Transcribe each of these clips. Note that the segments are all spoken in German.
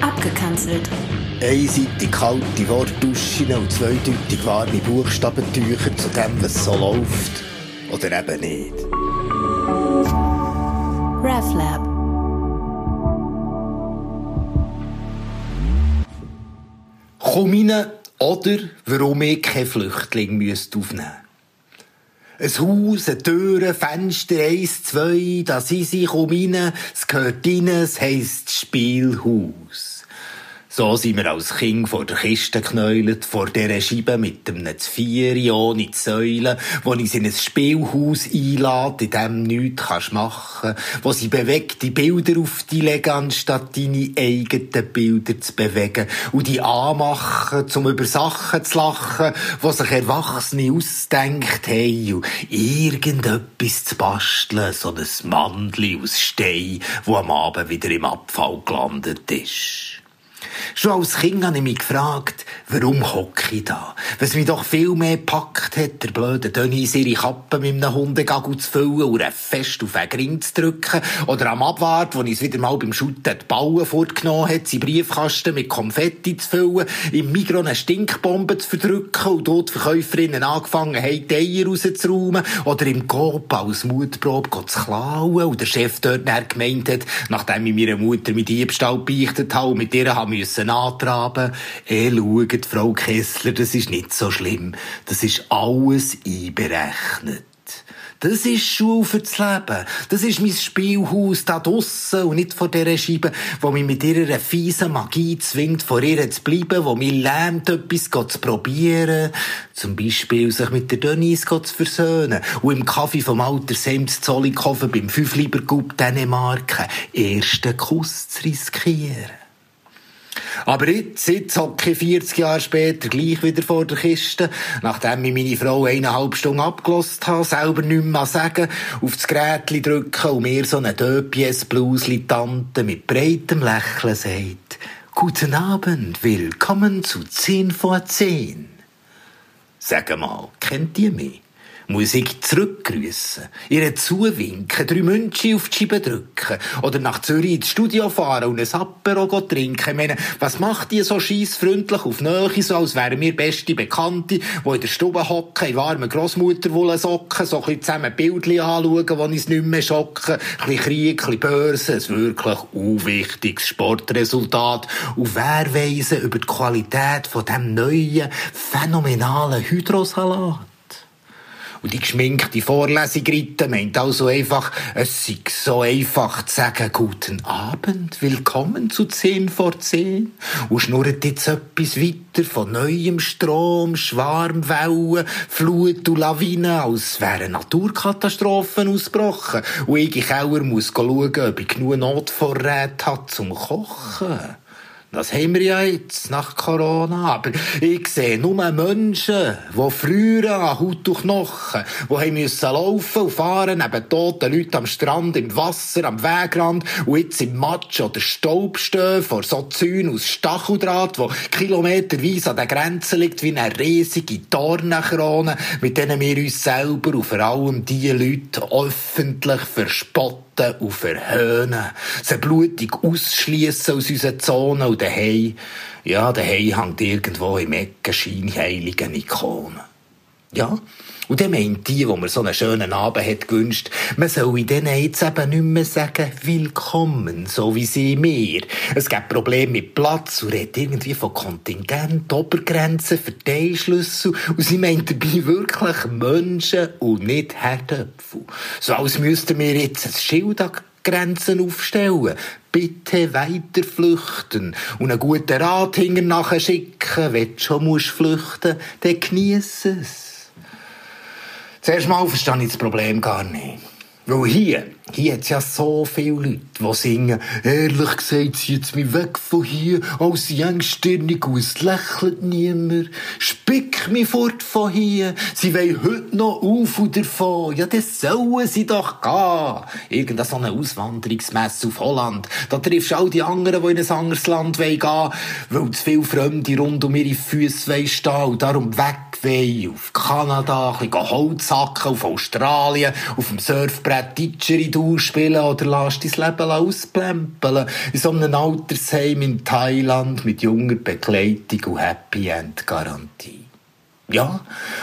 Abgekanzelt. Einseitig kalte Wortduschen und zweideutig warme Buchstabentücher zu dem, was so läuft. Oder eben nicht. RefLab. Komm rein, oder warum ich keinen Flüchtling müsste aufnehmen ein Haus, eine Tür, Fenster, eins, zwei, da sind sie, komm rein, es gehört rein, es heisst Spielhaus. So sind wir als Kind vor der Kiste geknäult, vor dieser Scheibe mit einem Zvieri ohne Säulen, wo uns in ein Spielhaus einlädt, in dem nichts machen kannst, wo sie bewegte Bilder auf die legen, anstatt deine eigenen Bilder zu bewegen und die anmachen, um über Sachen zu lachen, wo sich Erwachsene ausdenkt haben und irgendetwas zu basteln, so ein Mandli aus Stein, wo am Abend wieder im Abfall gelandet ist. Schon als Kind habe ich mich gefragt, warum hocke ich da? Was mich doch viel mehr gepackt hat, der blöde Dennis ihre Kappe mit einem Hundegagel zu füllen und fest auf einen Ring zu drücken. Oder am Abwart, wo ich es wieder mal beim Schutten die Bauen vorgenommen hat, seinen Briefkasten mit Konfetti zu füllen, im Mikro eine Stinkbombe zu verdrücken und dort Verkäuferinnen angefangen haben, die Eier rauszuräumen. Oder im Coop als Mutprobe zu klauen und der Chef dort gemeint hat, nachdem ich meiner Mutter mit Diebstahl beichtet habe und mit ihr haben müssen antraben. Eh, schaut, Frau Kessler, das ist nicht so schlimm. Das ist alles einberechnet. Das ist Schule fürs Leben. Das ist mein Spielhaus da draussen und nicht vor dieser Scheibe, wo mich mit ihrer fiesen Magie zwingt, vor ihr zu bleiben, wo mich lähmt, etwas zu probieren. Zum Beispiel sich mit der Denise zu versöhnen und im Kaffee vom Alter Sems Zollikofen beim Fünflibergub Dänemark ersten Kuss zu riskieren. Aber jetzt, jetzt hocke ich 40 Jahre später gleich wieder vor der Kiste, nachdem ich meine Frau eineinhalb Stunden abgelost habe, selber nichts mehr sagen, auf das Gerät drücken und mir so eine Döpies Blusli Tante mit breitem Lächeln sagt, Guten Abend, willkommen zu 10 vor 10. Sag mal, kennt ihr mich? Muss ich zurückgrüßen, ihr zuwinken, drei München auf die Scheibe drücken oder nach Zürich ins Studio fahren und ein Apero trinken. Meine, was macht ihr so scheissfreundlich auf Nähe, so als wären wir beste Bekannte, die in der Stube hocken, in warmen Grossmutterwolle socken, so ein bisschen zusammen Bildchen anschauen, die uns nicht mehr schocken, ein bisschen Krieg, ein bisschen Börse, ein wirklich unwichtiges Sportresultat und Wehrweisen über die Qualität von dem neuen, phänomenalen Hydrosalat. Und die geschminkte Vorlesung reiten meint also einfach, es sei so einfach zu sagen, guten Abend, willkommen zu 10 vor 10. Und schnurrt jetzt etwas weiter von neuem Strom, Schwarmwellen, Flut und Lawinen, als wären Naturkatastrophen ausgebrochen. Und ich in Keller muss schauen, ob ich genug Notvorräte hat zum Kochen. Das haben wir ja jetzt nach Corona. Aber ich sehe nur Menschen, die früher an Haut und Knochen, die haben müssen laufen und fahren neben toten Leuten am Strand, im Wasser, am Wegrand und jetzt im Matsch oder Staub stehen vor so Zäunen aus Stacheldraht, wo kilometerweise an der Grenze liegt wie eine riesige Dornenkrone, mit denen wir uns selber und vor allem die Leute öffentlich verspotten verraten und verhöhnen, sie blutig ausschliessen aus unserer Zone und daheim, ja, daheim hängt irgendwo im Ecken scheinheiligen Ikonen. Ja, und dann meint die, wo mir so einen schönen Abend hat gewünscht, man soll denen jetzt eben nicht mehr sagen, willkommen, so wie sie mir. Es gibt Probleme mit Platz und redet irgendwie von Kontingent, Obergrenzen, Verteilschlüssel und sie meint dabei wirklich Menschen und nicht Herdöpfel. So als müssten wir jetzt ein Schild an Grenzen aufstellen. Bitte weiter flüchten und einen guten Rat hinter nachher schicken. Wenn du schon musst flüchten, dann genieß es. Zuerst mal verstehe ich das Problem gar nicht. Weil hier, hier hat ja so viele Leute, die singen, ehrlich gesagt, zieht's mich weg von hier, als engstirnig und es lächelt niemand. Spick mich fort von hier, sie wollen heute noch auf und davon. Ja, das sollen sie doch gehen. Irgendeine so eine Auswanderungsmesse auf Holland. Da triffst du all die anderen, die in ein anderes Land gehen wollen, weil zu viele Fremde rund um ihre Füße stehen und darum weg wollen. Auf Kanada, ein bisschen Holz hacken, auf Australien, auf dem Surfbrett Didgeridoo spielen oder lässt dein Leben ausplempeln. In so einem Altersheim in Thailand mit junger Begleitung und Happy End Garantie. Ja,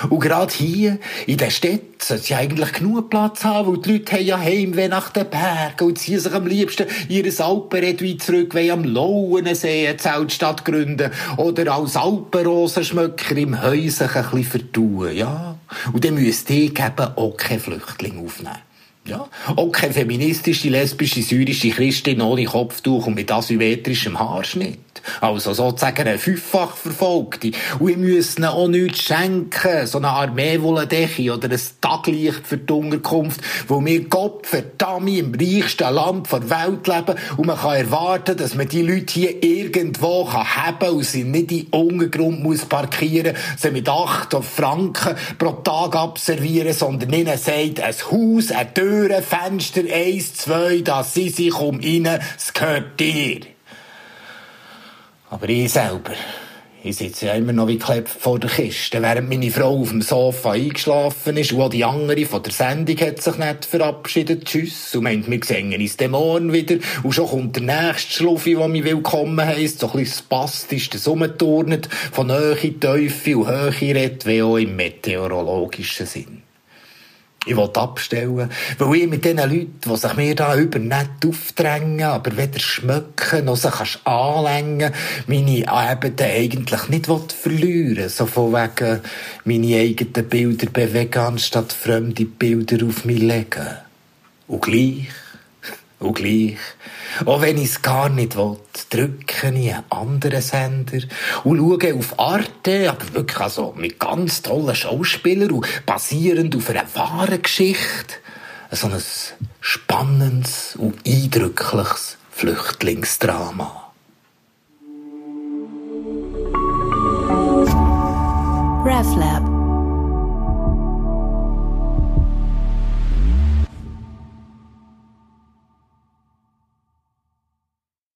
und gerade hier, in der Stadt, sollte sie eigentlich genug Platz haben, weil die Leute haben ja Heimweh nach den Bergen und ziehen sich am liebsten ihres Alpenredui zurück, weil am Lauensee eine Zeltstadt gründen oder als Alpenrosenschmöcker im Häuschen ein bisschen vertun, ja. Und dann müsste ich eben auch keine Flüchtlinge aufnehmen. Ja, keine feministische, lesbische, syrische Christin ohne Kopftuch und mit asymmetrischem Haarschnitt. Also sozusagen eine fünffach Verfolgte. Und wir müssen auch nichts schenken, so eine Armeewollendecke oder ein Taglicht für die Unterkunft, wo wir Gott verdammt im reichsten Land der Welt leben und man kann erwarten, dass man die Leute hier irgendwo kann und sie nicht in Untergrund muss parkieren, sie mit acht Franken pro Tag abservieren, sondern ihnen sagt, ein Haus, eine Tür, ein Fenster, eins, zwei, dass sie sich um ihnen, es gehört dir. Aber ich selber, ich sitze ja immer noch wie geklebt vor der Kiste, während meine Frau auf dem Sofa eingeschlafen ist und auch die andere von der Sendung hat sich nicht verabschiedet. Tschüss. Und meint, wir sehen uns den morgen wieder. Und schon kommt der nächste Schluffi, der mich willkommen heisst, so ein bisschen spastisch, das rumturnet, von Höhe, Teufel und Höhe redet, wie auch im meteorologischen Sinn. Ich will abstellen, weil ich mit den Leuten, die sich mir da über nett aufdrängen, aber weder schmücken noch sich anlängen, meine Abende eigentlich nicht verlieren So von wegen meine eigenen Bilder bewegen, anstatt fremde Bilder auf mich legen. Und gleich und gleich, auch wenn ich es gar nicht will, drücke ich einen anderen Sender und schaue auf Arte, aber wirklich also mit ganz tollen Schauspielern und basierend auf einer wahren Geschichte, so ein spannendes und eindrückliches Flüchtlingsdrama. RefLab